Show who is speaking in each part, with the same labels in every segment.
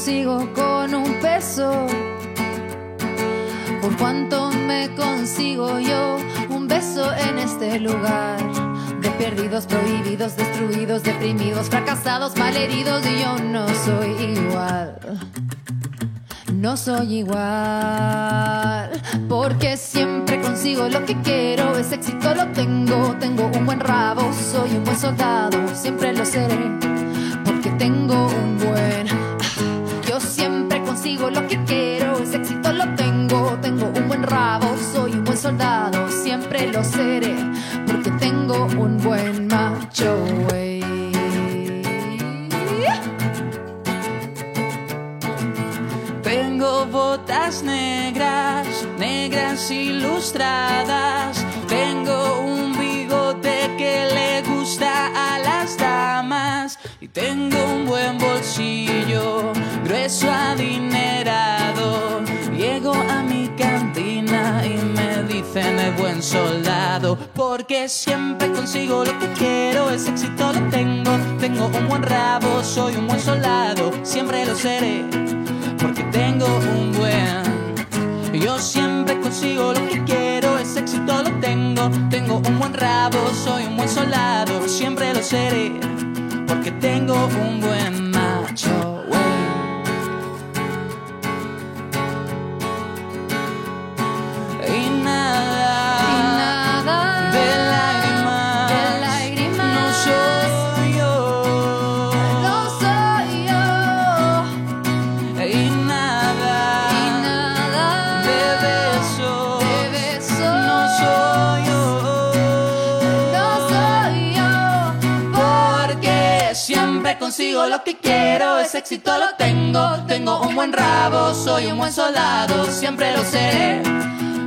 Speaker 1: consigo con un peso? ¿Por cuánto me consigo yo un beso en este lugar? De perdidos, prohibidos, destruidos, deprimidos, fracasados, malheridos y yo no soy igual. No soy igual, porque siempre consigo lo que quiero, ese éxito lo tengo, tengo un buen rabo, soy un buen soldado, siempre lo seré, porque tengo un buen... Siempre consigo lo que quiero, ese éxito lo tengo, tengo un buen rabo, soy un buen soldado, siempre lo seré, porque tengo un buen macho, wey.
Speaker 2: Tengo botas negras, negras ilustradas. Tengo un bigote que le gusta a las damas. Y tengo un buen bolsillo, grueso adinerado. Llego a mi cantina y me dicen el buen soldado. Porque siempre consigo lo que quiero, ese éxito lo tengo. Tengo un buen rabo, soy un buen soldado, siempre lo seré porque tengo un buen. Yo siempre consigo lo que quiero, ese éxito lo tengo. Tengo un buen rabo, soy un buen soldado, siempre lo seré, porque tengo un buen consigo lo que quiero, ese éxito lo tengo. Tengo un buen rabo, soy un buen soldado, siempre lo seré.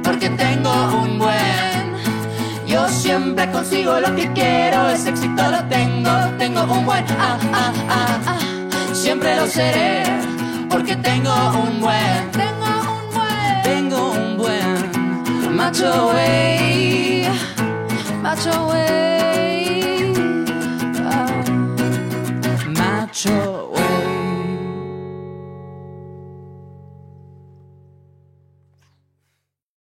Speaker 2: Porque tengo un buen. Yo siempre consigo lo que quiero, ese éxito lo tengo. Tengo un buen. Ah, ah, ah, ah. Siempre lo seré. Porque tengo un buen.
Speaker 1: Tengo un buen
Speaker 2: Tengo un buen macho, wey.
Speaker 1: macho, güey.